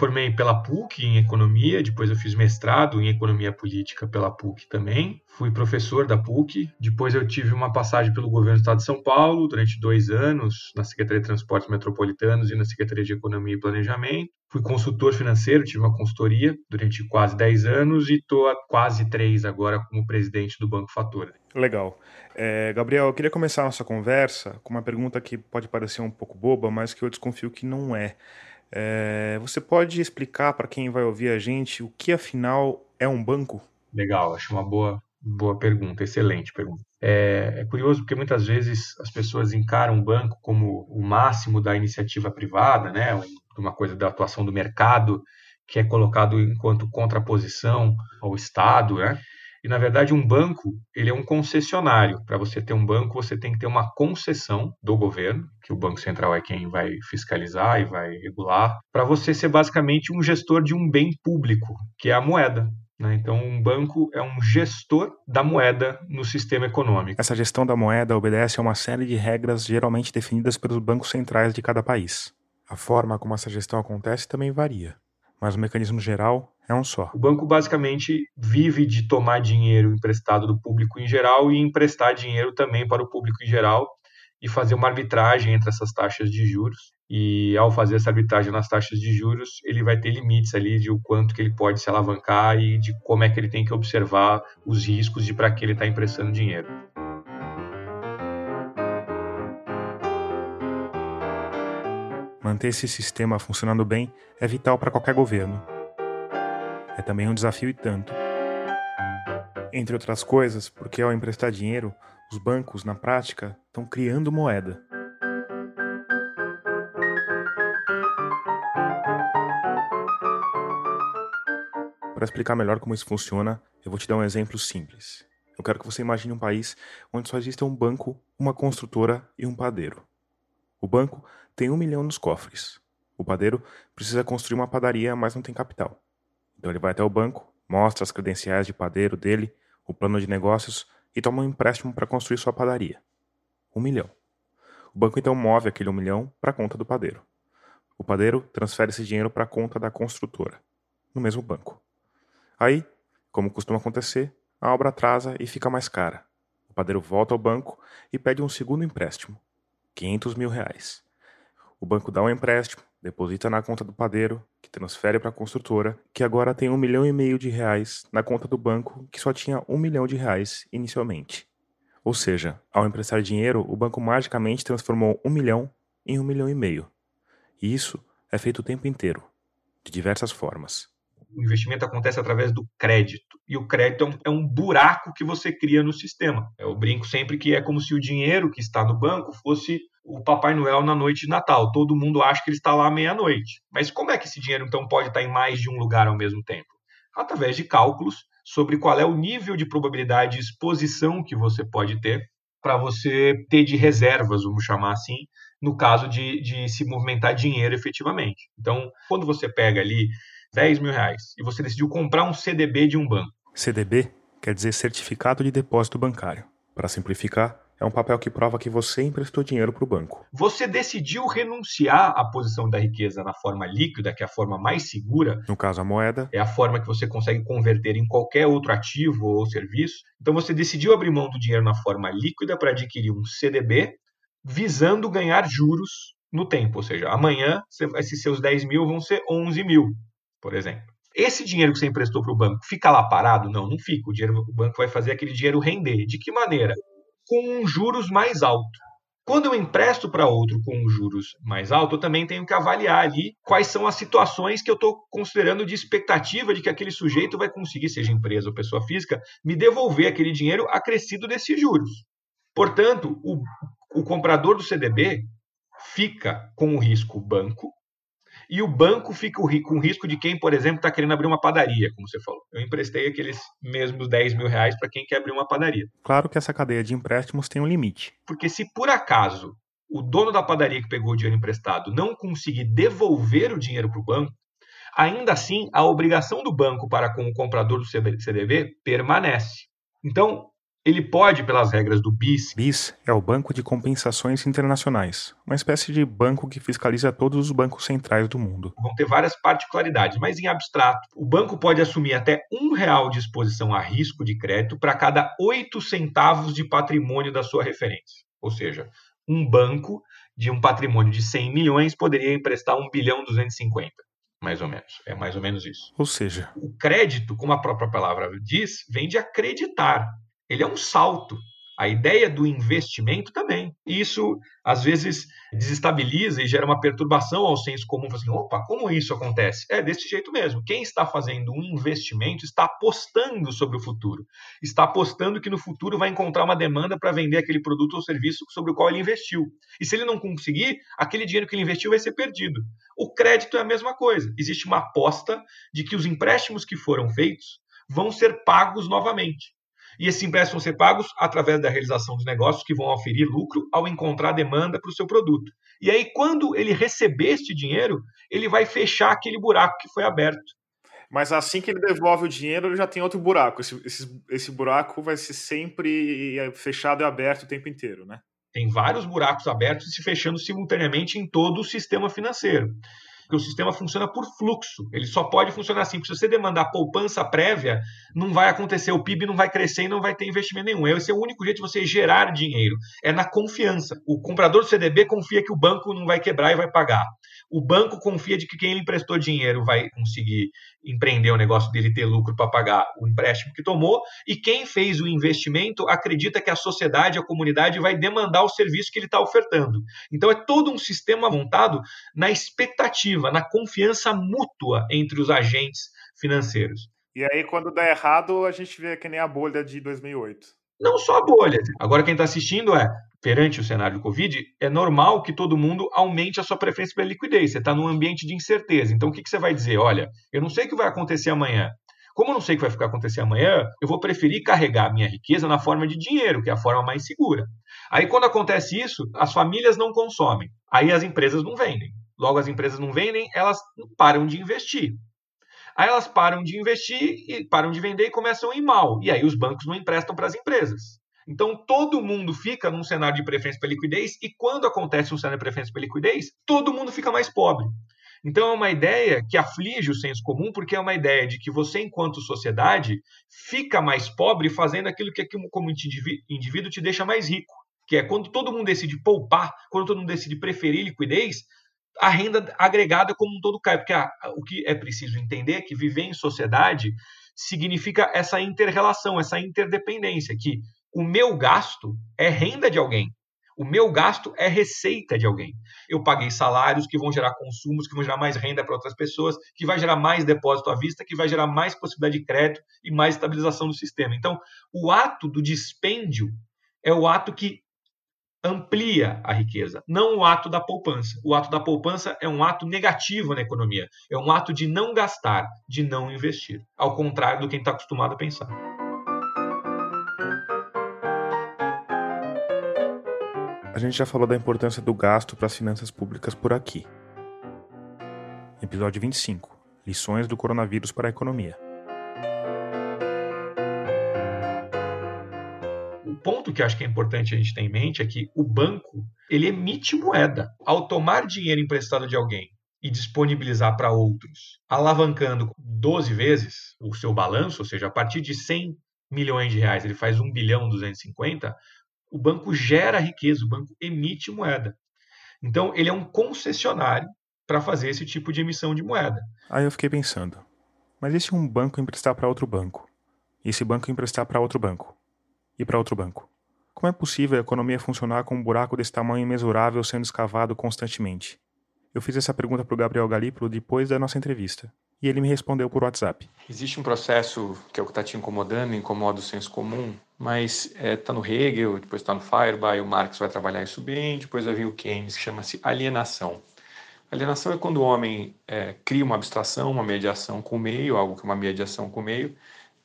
formei pela PUC em economia, depois eu fiz mestrado em economia política pela PUC também. Fui professor da PUC, depois eu tive uma passagem pelo governo do estado de São Paulo durante dois anos na Secretaria de Transportes Metropolitanos e na Secretaria de Economia e Planejamento. Fui consultor financeiro, tive uma consultoria durante quase 10 anos e estou há quase três agora como presidente do Banco Fator. Legal. É, Gabriel, eu queria começar a nossa conversa com uma pergunta que pode parecer um pouco boba, mas que eu desconfio que não é. É, você pode explicar para quem vai ouvir a gente o que afinal é um banco? Legal, acho uma boa, boa pergunta, excelente pergunta. É, é, curioso porque muitas vezes as pessoas encaram o banco como o máximo da iniciativa privada, né? Uma coisa da atuação do mercado que é colocado enquanto contraposição ao Estado, né? E na verdade um banco ele é um concessionário. Para você ter um banco você tem que ter uma concessão do governo, que o Banco Central é quem vai fiscalizar e vai regular, para você ser basicamente um gestor de um bem público, que é a moeda. Né? Então, um banco é um gestor da moeda no sistema econômico. Essa gestão da moeda obedece a uma série de regras geralmente definidas pelos bancos centrais de cada país. A forma como essa gestão acontece também varia mas o mecanismo geral é um só. O banco basicamente vive de tomar dinheiro emprestado do público em geral e emprestar dinheiro também para o público em geral e fazer uma arbitragem entre essas taxas de juros. e ao fazer essa arbitragem nas taxas de juros, ele vai ter limites ali de o quanto que ele pode se alavancar e de como é que ele tem que observar os riscos de para que ele está emprestando dinheiro. Manter esse sistema funcionando bem é vital para qualquer governo. É também um desafio e tanto. Entre outras coisas, porque ao emprestar dinheiro, os bancos, na prática, estão criando moeda. Para explicar melhor como isso funciona, eu vou te dar um exemplo simples. Eu quero que você imagine um país onde só existe um banco, uma construtora e um padeiro. O banco tem um milhão nos cofres. O padeiro precisa construir uma padaria, mas não tem capital. Então ele vai até o banco, mostra as credenciais de padeiro dele, o plano de negócios e toma um empréstimo para construir sua padaria. Um milhão. O banco então move aquele um milhão para a conta do padeiro. O padeiro transfere esse dinheiro para a conta da construtora, no mesmo banco. Aí, como costuma acontecer, a obra atrasa e fica mais cara. O padeiro volta ao banco e pede um segundo empréstimo, 500 mil reais. O banco dá um empréstimo, deposita na conta do padeiro, que transfere para a construtora, que agora tem um milhão e meio de reais na conta do banco, que só tinha um milhão de reais inicialmente. Ou seja, ao emprestar dinheiro, o banco magicamente transformou um milhão em um milhão e meio. E isso é feito o tempo inteiro, de diversas formas. O investimento acontece através do crédito. E o crédito é um, é buraco que você cria no sistema. Eu brinco sempre que é como se o dinheiro que está no banco fosse o Papai Noel na noite de Natal. Todo mundo acha que ele está lá meia-noite. Mas como é que esse dinheiro então pode estar em mais de um lugar ao mesmo tempo? Através de cálculos sobre qual é o nível de probabilidade de exposição que você pode ter para você ter de reservas, vamos chamar assim, no caso de, de se movimentar dinheiro efetivamente. Então, quando você pega ali 10 mil reais e você decidiu comprar um CDB de um banco. CDB quer dizer Certificado de Depósito Bancário. Para simplificar, é um papel que prova que você emprestou dinheiro para o banco. Você decidiu renunciar à posição da riqueza na forma líquida, que é a forma mais segura. No caso, a moeda. É a forma que você consegue converter em qualquer outro ativo ou serviço. Então você decidiu abrir mão do dinheiro na forma líquida para adquirir um CDB, visando ganhar juros no tempo. Ou seja, amanhã esses seus 10 mil vão ser 11 mil, por exemplo. Esse dinheiro que você emprestou para o banco fica lá parado? Não, não fica. O, dinheiro, o banco vai fazer aquele dinheiro render. De que maneira? Com um juros mais alto. Quando eu empresto para outro com um juros mais alto, eu também tenho que avaliar ali quais são as situações que eu estou considerando de expectativa de que aquele sujeito vai conseguir, seja empresa ou pessoa física, me devolver aquele dinheiro acrescido desses juros. Portanto, o, o comprador do CDB fica com o risco banco e o banco fica com o risco de quem, por exemplo, está querendo abrir uma padaria, como você falou. Eu emprestei aqueles mesmos 10 mil reais para quem quer abrir uma padaria. Claro que essa cadeia de empréstimos tem um limite. Porque se por acaso o dono da padaria que pegou o dinheiro emprestado não conseguir devolver o dinheiro para o banco, ainda assim a obrigação do banco para com o comprador do CDB permanece. Então, ele pode, pelas regras do BIS. BIS é o Banco de Compensações Internacionais, uma espécie de banco que fiscaliza todos os bancos centrais do mundo. Vão ter várias particularidades, mas em abstrato, o banco pode assumir até um real de exposição a risco de crédito para cada oito centavos de patrimônio da sua referência. Ou seja, um banco de um patrimônio de 100 milhões poderia emprestar 1 bilhão 250 mais ou menos. É mais ou menos isso. Ou seja, o crédito, como a própria palavra diz, vem de acreditar ele é um salto. A ideia do investimento também. Isso, às vezes, desestabiliza e gera uma perturbação ao senso comum. Assim, opa, como isso acontece? É desse jeito mesmo. Quem está fazendo um investimento está apostando sobre o futuro. Está apostando que no futuro vai encontrar uma demanda para vender aquele produto ou serviço sobre o qual ele investiu. E se ele não conseguir, aquele dinheiro que ele investiu vai ser perdido. O crédito é a mesma coisa. Existe uma aposta de que os empréstimos que foram feitos vão ser pagos novamente e esses empréstimos vão ser pagos através da realização dos negócios que vão oferir lucro ao encontrar demanda para o seu produto. E aí, quando ele receber este dinheiro, ele vai fechar aquele buraco que foi aberto. Mas assim que ele devolve o dinheiro, ele já tem outro buraco. Esse, esse, esse buraco vai ser sempre fechado e aberto o tempo inteiro, né? Tem vários buracos abertos e se fechando simultaneamente em todo o sistema financeiro. Porque o sistema funciona por fluxo. Ele só pode funcionar assim. Porque se você demandar poupança prévia, não vai acontecer. O PIB não vai crescer e não vai ter investimento nenhum. Esse é o único jeito de você gerar dinheiro. É na confiança. O comprador do CDB confia que o banco não vai quebrar e vai pagar. O banco confia de que quem ele emprestou dinheiro vai conseguir empreender o negócio dele ter lucro para pagar o empréstimo que tomou. E quem fez o investimento acredita que a sociedade, a comunidade vai demandar o serviço que ele está ofertando. Então é todo um sistema montado na expectativa, na confiança mútua entre os agentes financeiros. E aí, quando dá errado, a gente vê que nem a bolha de 2008. Não só a bolha. Agora, quem está assistindo é, perante o cenário do Covid, é normal que todo mundo aumente a sua preferência pela liquidez. Você está num ambiente de incerteza. Então, o que, que você vai dizer? Olha, eu não sei o que vai acontecer amanhã. Como eu não sei o que vai ficar acontecer amanhã, eu vou preferir carregar a minha riqueza na forma de dinheiro, que é a forma mais segura. Aí, quando acontece isso, as famílias não consomem. Aí as empresas não vendem. Logo, as empresas não vendem, elas param de investir. Aí elas param de investir e param de vender e começam a ir mal. E aí os bancos não emprestam para as empresas. Então todo mundo fica num cenário de preferência pela liquidez e quando acontece um cenário de preferência pela liquidez, todo mundo fica mais pobre. Então é uma ideia que aflige o senso comum, porque é uma ideia de que você, enquanto sociedade, fica mais pobre fazendo aquilo que, como indivíduo, te deixa mais rico. Que é quando todo mundo decide poupar, quando todo mundo decide preferir liquidez, a renda agregada como um todo cai. Porque a, o que é preciso entender é que viver em sociedade significa essa inter-relação, essa interdependência, que o meu gasto é renda de alguém. O meu gasto é receita de alguém. Eu paguei salários que vão gerar consumos, que vão gerar mais renda para outras pessoas, que vai gerar mais depósito à vista, que vai gerar mais possibilidade de crédito e mais estabilização do sistema. Então, o ato do dispêndio é o ato que amplia a riqueza, não o ato da poupança. O ato da poupança é um ato negativo na economia, é um ato de não gastar, de não investir, ao contrário do que está acostumado a pensar. A gente já falou da importância do gasto para as finanças públicas por aqui. Episódio 25 Lições do coronavírus para a economia. Ponto que acho que é importante a gente ter em mente é que o banco ele emite moeda. Ao tomar dinheiro emprestado de alguém e disponibilizar para outros, alavancando 12 vezes o seu balanço, ou seja, a partir de 100 milhões de reais ele faz 1 bilhão 250, o banco gera riqueza, o banco emite moeda. Então, ele é um concessionário para fazer esse tipo de emissão de moeda. Aí eu fiquei pensando, mas e se um banco emprestar para outro banco? E esse banco emprestar para outro banco? E para outro banco. Como é possível a economia funcionar com um buraco desse tamanho imensurável sendo escavado constantemente? Eu fiz essa pergunta para o Gabriel Galípolo depois da nossa entrevista. E ele me respondeu por WhatsApp. Existe um processo que é o que está te incomodando, incomoda o senso comum, mas está é, tá no Hegel, depois está no Feuerbach, o Marx vai trabalhar isso bem, depois vai vir o Keynes, que chama-se alienação. Alienação é quando o homem é, cria uma abstração, uma mediação com o meio, algo que é uma mediação com o meio,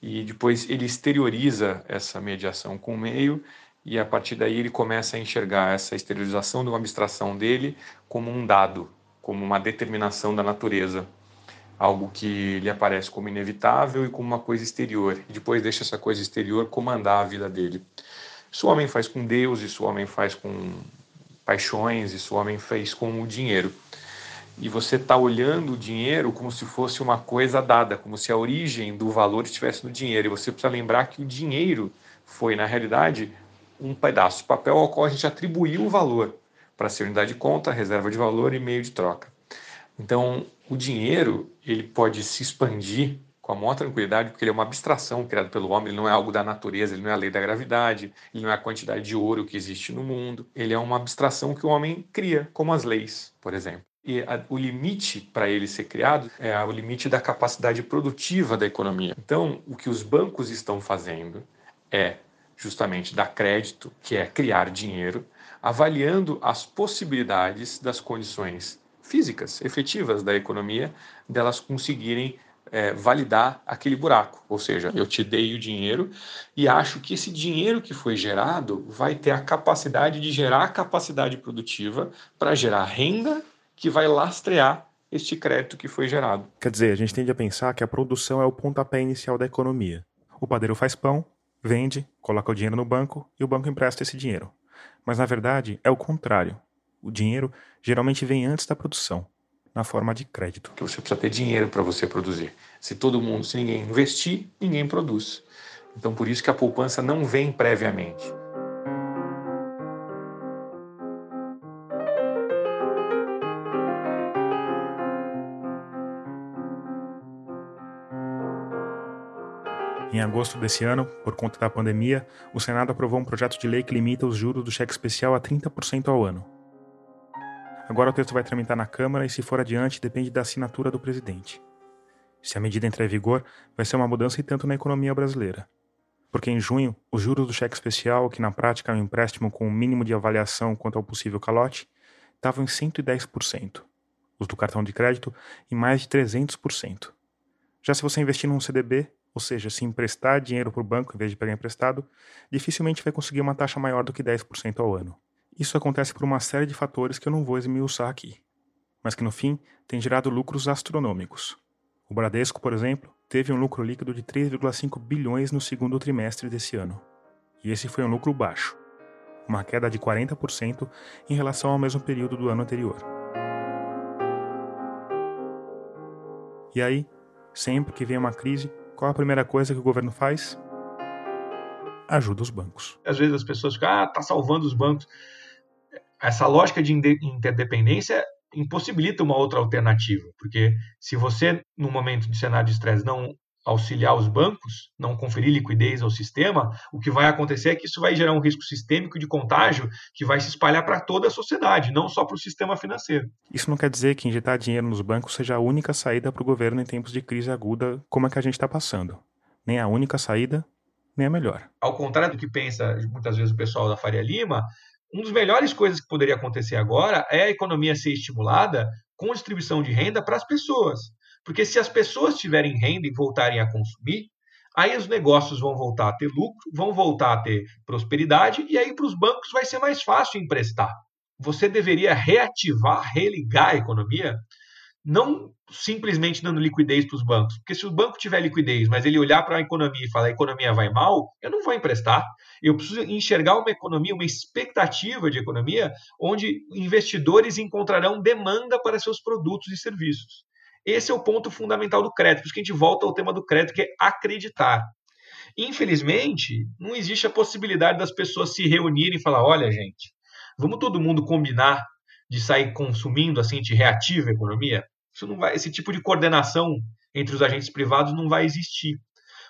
e depois ele exterioriza essa mediação com o meio e a partir daí ele começa a enxergar essa exteriorização de uma abstração dele como um dado, como uma determinação da natureza, algo que lhe aparece como inevitável e como uma coisa exterior, e depois deixa essa coisa exterior comandar a vida dele. Isso o homem faz com Deus, isso o homem faz com paixões, isso o homem fez com o dinheiro e você está olhando o dinheiro como se fosse uma coisa dada, como se a origem do valor estivesse no dinheiro. E você precisa lembrar que o dinheiro foi, na realidade, um pedaço de papel ao qual a gente atribuiu o valor para ser unidade de conta, reserva de valor e meio de troca. Então, o dinheiro ele pode se expandir com a maior tranquilidade, porque ele é uma abstração criada pelo homem, ele não é algo da natureza, ele não é a lei da gravidade, ele não é a quantidade de ouro que existe no mundo, ele é uma abstração que o homem cria, como as leis, por exemplo e a, o limite para ele ser criado é o limite da capacidade produtiva da economia. Então, o que os bancos estão fazendo é justamente dar crédito, que é criar dinheiro, avaliando as possibilidades das condições físicas, efetivas da economia, delas conseguirem é, validar aquele buraco. Ou seja, eu te dei o dinheiro e acho que esse dinheiro que foi gerado vai ter a capacidade de gerar capacidade produtiva para gerar renda que vai lastrear este crédito que foi gerado. Quer dizer, a gente tende a pensar que a produção é o pontapé inicial da economia. O padeiro faz pão, vende, coloca o dinheiro no banco e o banco empresta esse dinheiro. Mas na verdade é o contrário. O dinheiro geralmente vem antes da produção. na forma de crédito. Que você precisa ter dinheiro para você produzir. Se todo mundo, se ninguém investir, ninguém produz. Então por isso que a poupança não vem previamente. Em agosto desse ano, por conta da pandemia, o Senado aprovou um projeto de lei que limita os juros do cheque especial a 30% ao ano. Agora o texto vai tramitar na Câmara e, se for adiante, depende da assinatura do presidente. Se a medida entrar em vigor, vai ser uma mudança e tanto na economia brasileira. Porque em junho, os juros do cheque especial, que na prática é um empréstimo com o um mínimo de avaliação quanto ao possível calote, estavam em 110%. Os do cartão de crédito em mais de 300%. Já se você investir num CDB, ou seja, se emprestar dinheiro para o banco em vez de pegar emprestado, dificilmente vai conseguir uma taxa maior do que 10% ao ano. Isso acontece por uma série de fatores que eu não vou esmiuçar aqui, mas que no fim tem gerado lucros astronômicos. O Bradesco, por exemplo, teve um lucro líquido de 3,5 bilhões no segundo trimestre desse ano. E esse foi um lucro baixo, uma queda de 40% em relação ao mesmo período do ano anterior. E aí, sempre que vem uma crise, qual a primeira coisa que o governo faz? Ajuda os bancos. Às vezes as pessoas ficam, ah, tá salvando os bancos. Essa lógica de interdependência impossibilita uma outra alternativa, porque se você, no momento de cenário de estresse, não auxiliar os bancos, não conferir liquidez ao sistema, o que vai acontecer é que isso vai gerar um risco sistêmico de contágio que vai se espalhar para toda a sociedade, não só para o sistema financeiro. Isso não quer dizer que injetar dinheiro nos bancos seja a única saída para o governo em tempos de crise aguda como a que a gente está passando. Nem a única saída, nem a melhor. Ao contrário do que pensa muitas vezes o pessoal da Faria Lima, uma das melhores coisas que poderia acontecer agora é a economia ser estimulada com distribuição de renda para as pessoas. Porque se as pessoas tiverem renda e voltarem a consumir, aí os negócios vão voltar a ter lucro, vão voltar a ter prosperidade, e aí para os bancos vai ser mais fácil emprestar. Você deveria reativar, religar a economia, não simplesmente dando liquidez para os bancos. Porque se o banco tiver liquidez, mas ele olhar para a economia e falar a economia vai mal, eu não vou emprestar. Eu preciso enxergar uma economia, uma expectativa de economia, onde investidores encontrarão demanda para seus produtos e serviços. Esse é o ponto fundamental do crédito, por isso que a gente volta ao tema do crédito, que é acreditar. Infelizmente, não existe a possibilidade das pessoas se reunirem e falar: olha, gente, vamos todo mundo combinar de sair consumindo assim, de reativa a economia? Isso não vai, esse tipo de coordenação entre os agentes privados não vai existir.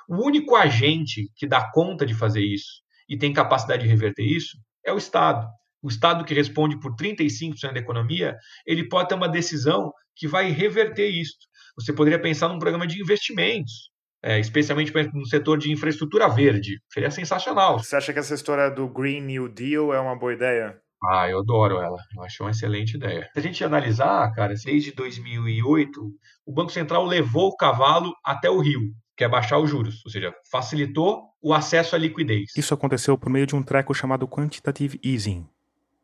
O único agente que dá conta de fazer isso e tem capacidade de reverter isso é o Estado o Estado que responde por 35% da economia, ele pode ter uma decisão que vai reverter isso. Você poderia pensar num programa de investimentos, é, especialmente no setor de infraestrutura verde. Seria sensacional. Você acha que essa história do Green New Deal é uma boa ideia? Ah, eu adoro ela. Eu acho uma excelente ideia. Se a gente analisar, cara, desde 2008, o Banco Central levou o cavalo até o rio, que é baixar os juros, ou seja, facilitou o acesso à liquidez. Isso aconteceu por meio de um treco chamado quantitative easing,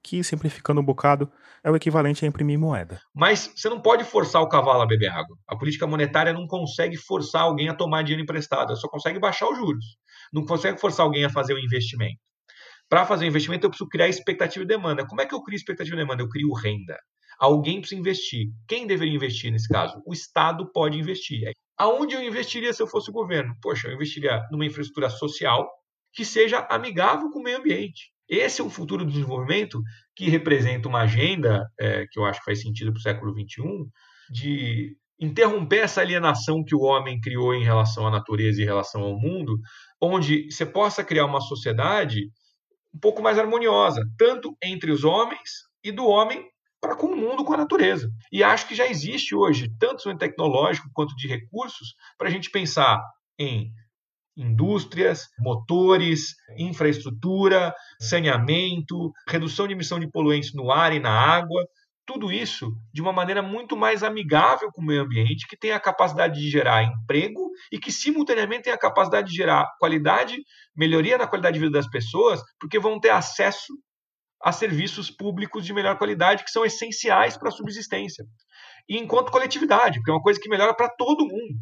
que, simplificando um bocado, é o equivalente a imprimir moeda. Mas você não pode forçar o cavalo a beber água. A política monetária não consegue forçar alguém a tomar dinheiro emprestado, ela só consegue baixar os juros. Não consegue forçar alguém a fazer o um investimento. Para fazer o um investimento, eu preciso criar expectativa e demanda. Como é que eu crio expectativa e demanda? Eu crio renda. Alguém precisa investir. Quem deveria investir nesse caso? O Estado pode investir. Aonde eu investiria se eu fosse o governo? Poxa, eu investiria numa infraestrutura social que seja amigável com o meio ambiente. Esse é um futuro do desenvolvimento que representa uma agenda, é, que eu acho que faz sentido para o século XXI, de interromper essa alienação que o homem criou em relação à natureza e em relação ao mundo, onde você possa criar uma sociedade um pouco mais harmoniosa, tanto entre os homens e do homem para com o mundo, com a natureza. E acho que já existe hoje, tanto no tecnológico quanto de recursos, para a gente pensar em indústrias, motores, infraestrutura, saneamento, redução de emissão de poluentes no ar e na água, tudo isso de uma maneira muito mais amigável com o meio ambiente, que tem a capacidade de gerar emprego e que simultaneamente tem a capacidade de gerar qualidade, melhoria na qualidade de vida das pessoas, porque vão ter acesso a serviços públicos de melhor qualidade que são essenciais para a subsistência e enquanto coletividade, porque é uma coisa que melhora para todo mundo.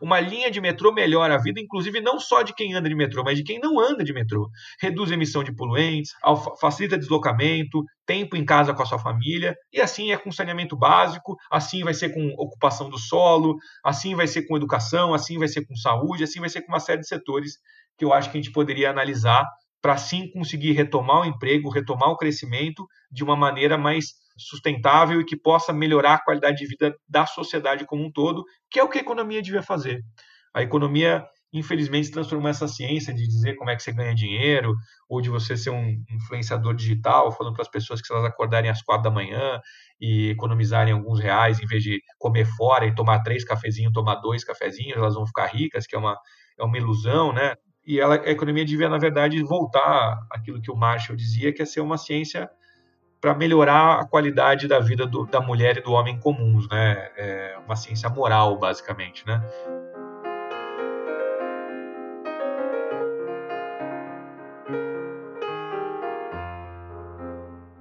Uma linha de metrô melhora a vida, inclusive não só de quem anda de metrô, mas de quem não anda de metrô. Reduz a emissão de poluentes, facilita deslocamento, tempo em casa com a sua família, e assim é com saneamento básico, assim vai ser com ocupação do solo, assim vai ser com educação, assim vai ser com saúde, assim vai ser com uma série de setores que eu acho que a gente poderia analisar para assim conseguir retomar o emprego, retomar o crescimento de uma maneira mais sustentável e que possa melhorar a qualidade de vida da sociedade como um todo, que é o que a economia devia fazer. A economia, infelizmente, transformou essa ciência de dizer como é que você ganha dinheiro, ou de você ser um influenciador digital, falando para as pessoas que se elas acordarem às quatro da manhã e economizarem alguns reais, em vez de comer fora e tomar três cafezinhos, tomar dois cafezinhos, elas vão ficar ricas, que é uma, é uma ilusão, né? E ela, a economia devia, na verdade, voltar aquilo que o Marshall dizia, que é ser uma ciência para melhorar a qualidade da vida do, da mulher e do homem comuns, né? É uma ciência moral, basicamente, né?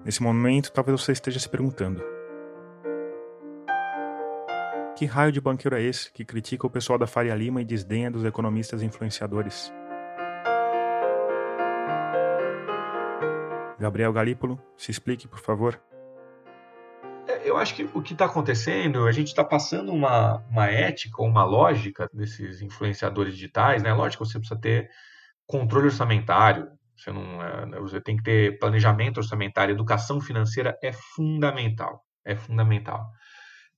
Nesse momento, talvez você esteja se perguntando: que raio de banqueiro é esse que critica o pessoal da Faria Lima e desdenha dos economistas influenciadores? Gabriel Galípolo, se explique, por favor. É, eu acho que o que está acontecendo, a gente está passando uma, uma ética, uma lógica desses influenciadores digitais, né? Lógico, você precisa ter controle orçamentário, você, não, é, você tem que ter planejamento orçamentário, educação financeira é fundamental, é fundamental.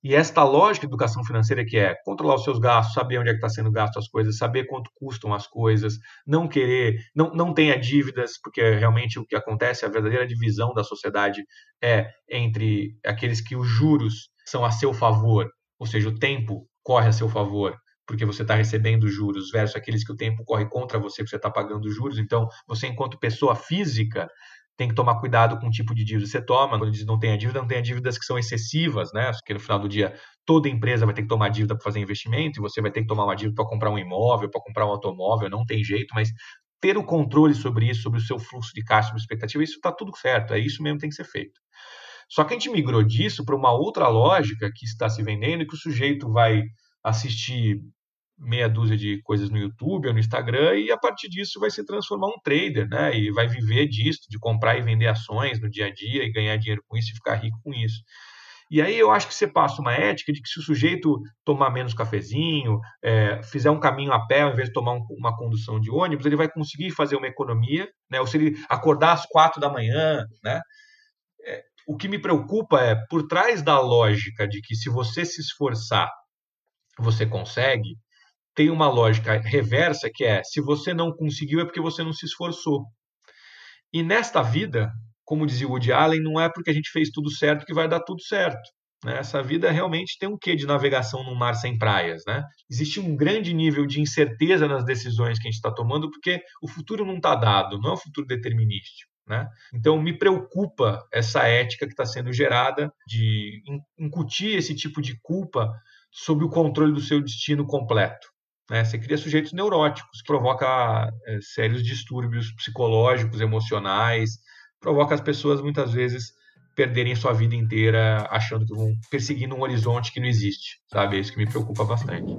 E esta lógica de educação financeira que é controlar os seus gastos, saber onde é que está sendo gasto as coisas, saber quanto custam as coisas, não querer, não, não tenha dívidas, porque realmente o que acontece, a verdadeira divisão da sociedade é entre aqueles que os juros são a seu favor, ou seja, o tempo corre a seu favor, porque você está recebendo juros, versus aqueles que o tempo corre contra você, porque você está pagando juros. Então, você, enquanto pessoa física, tem que tomar cuidado com o tipo de dívida que você toma. Quando diz não tem a dívida, não tem a dívidas que são excessivas, né? Porque no final do dia, toda empresa vai ter que tomar dívida para fazer investimento, e você vai ter que tomar uma dívida para comprar um imóvel, para comprar um automóvel, não tem jeito, mas ter o controle sobre isso, sobre o seu fluxo de caixa, sobre a expectativa, isso está tudo certo, é isso mesmo que tem que ser feito. Só que a gente migrou disso para uma outra lógica que está se vendendo e que o sujeito vai assistir meia dúzia de coisas no YouTube ou no Instagram e a partir disso vai se transformar um trader, né? E vai viver disso, de comprar e vender ações no dia a dia e ganhar dinheiro com isso e ficar rico com isso. E aí eu acho que você passa uma ética de que se o sujeito tomar menos cafezinho, é, fizer um caminho a pé ao invés de tomar um, uma condução de ônibus, ele vai conseguir fazer uma economia, né? Ou se ele acordar às quatro da manhã, né? É, o que me preocupa é por trás da lógica de que se você se esforçar, você consegue, tem uma lógica reversa que é: se você não conseguiu é porque você não se esforçou. E nesta vida, como dizia Woody Allen, não é porque a gente fez tudo certo que vai dar tudo certo. Né? Essa vida realmente tem um quê de navegação no mar sem praias. Né? Existe um grande nível de incerteza nas decisões que a gente está tomando, porque o futuro não está dado, não é um futuro determinístico. Né? Então, me preocupa essa ética que está sendo gerada de incutir esse tipo de culpa sobre o controle do seu destino completo. Né? Você cria sujeitos neuróticos, provoca é, sérios distúrbios psicológicos, emocionais, provoca as pessoas muitas vezes perderem sua vida inteira achando que vão perseguindo um horizonte que não existe, sabe? É isso que me preocupa bastante.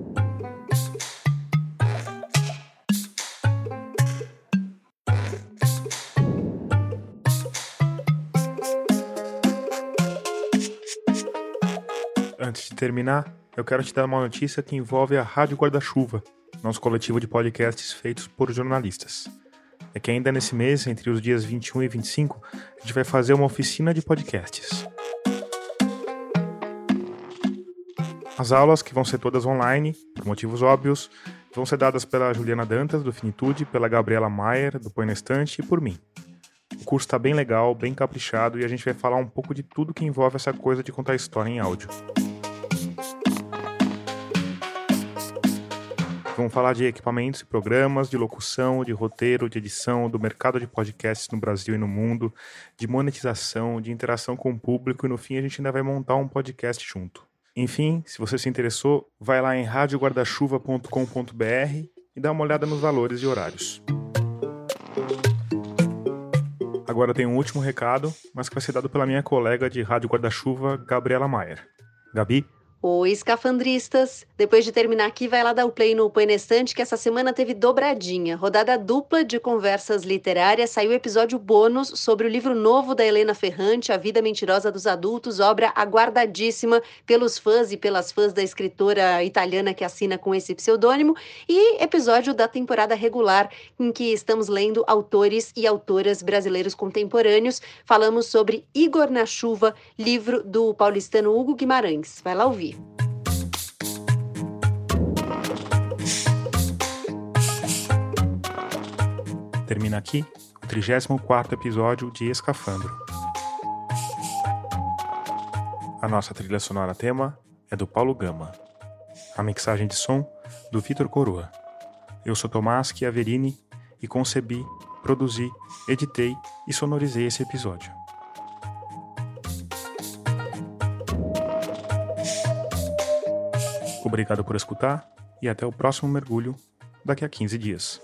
Antes de terminar, eu quero te dar uma notícia que envolve a Rádio Guarda-Chuva, nosso coletivo de podcasts feitos por jornalistas. É que ainda nesse mês, entre os dias 21 e 25, a gente vai fazer uma oficina de podcasts. As aulas, que vão ser todas online, por motivos óbvios, vão ser dadas pela Juliana Dantas, do Finitude, pela Gabriela Maier, do Põe na Estante, e por mim. O curso está bem legal, bem caprichado, e a gente vai falar um pouco de tudo que envolve essa coisa de contar história em áudio. Vamos falar de equipamentos e programas, de locução, de roteiro, de edição, do mercado de podcasts no Brasil e no mundo, de monetização, de interação com o público e no fim a gente ainda vai montar um podcast junto. Enfim, se você se interessou, vai lá em radioguardachuva.com.br e dá uma olhada nos valores e horários. Agora tem um último recado, mas que vai ser dado pela minha colega de Rádio Guarda-Chuva, Gabriela Maier. Gabi, Oi, escafandristas! Depois de terminar aqui, vai lá dar o play no Põe que essa semana teve dobradinha. Rodada dupla de conversas literárias. Saiu episódio bônus sobre o livro novo da Helena Ferrante, A Vida Mentirosa dos Adultos, obra aguardadíssima pelos fãs e pelas fãs da escritora italiana que assina com esse pseudônimo. E episódio da temporada regular, em que estamos lendo autores e autoras brasileiros contemporâneos. Falamos sobre Igor na Chuva, livro do paulistano Hugo Guimarães. Vai lá ouvir. Termina aqui o 34 episódio de Escafandro. A nossa trilha sonora tema é do Paulo Gama. A mixagem de som do Vitor Coroa. Eu sou Tomás Chiaverini e concebi, produzi, editei e sonorizei esse episódio. Obrigado por escutar e até o próximo mergulho daqui a 15 dias.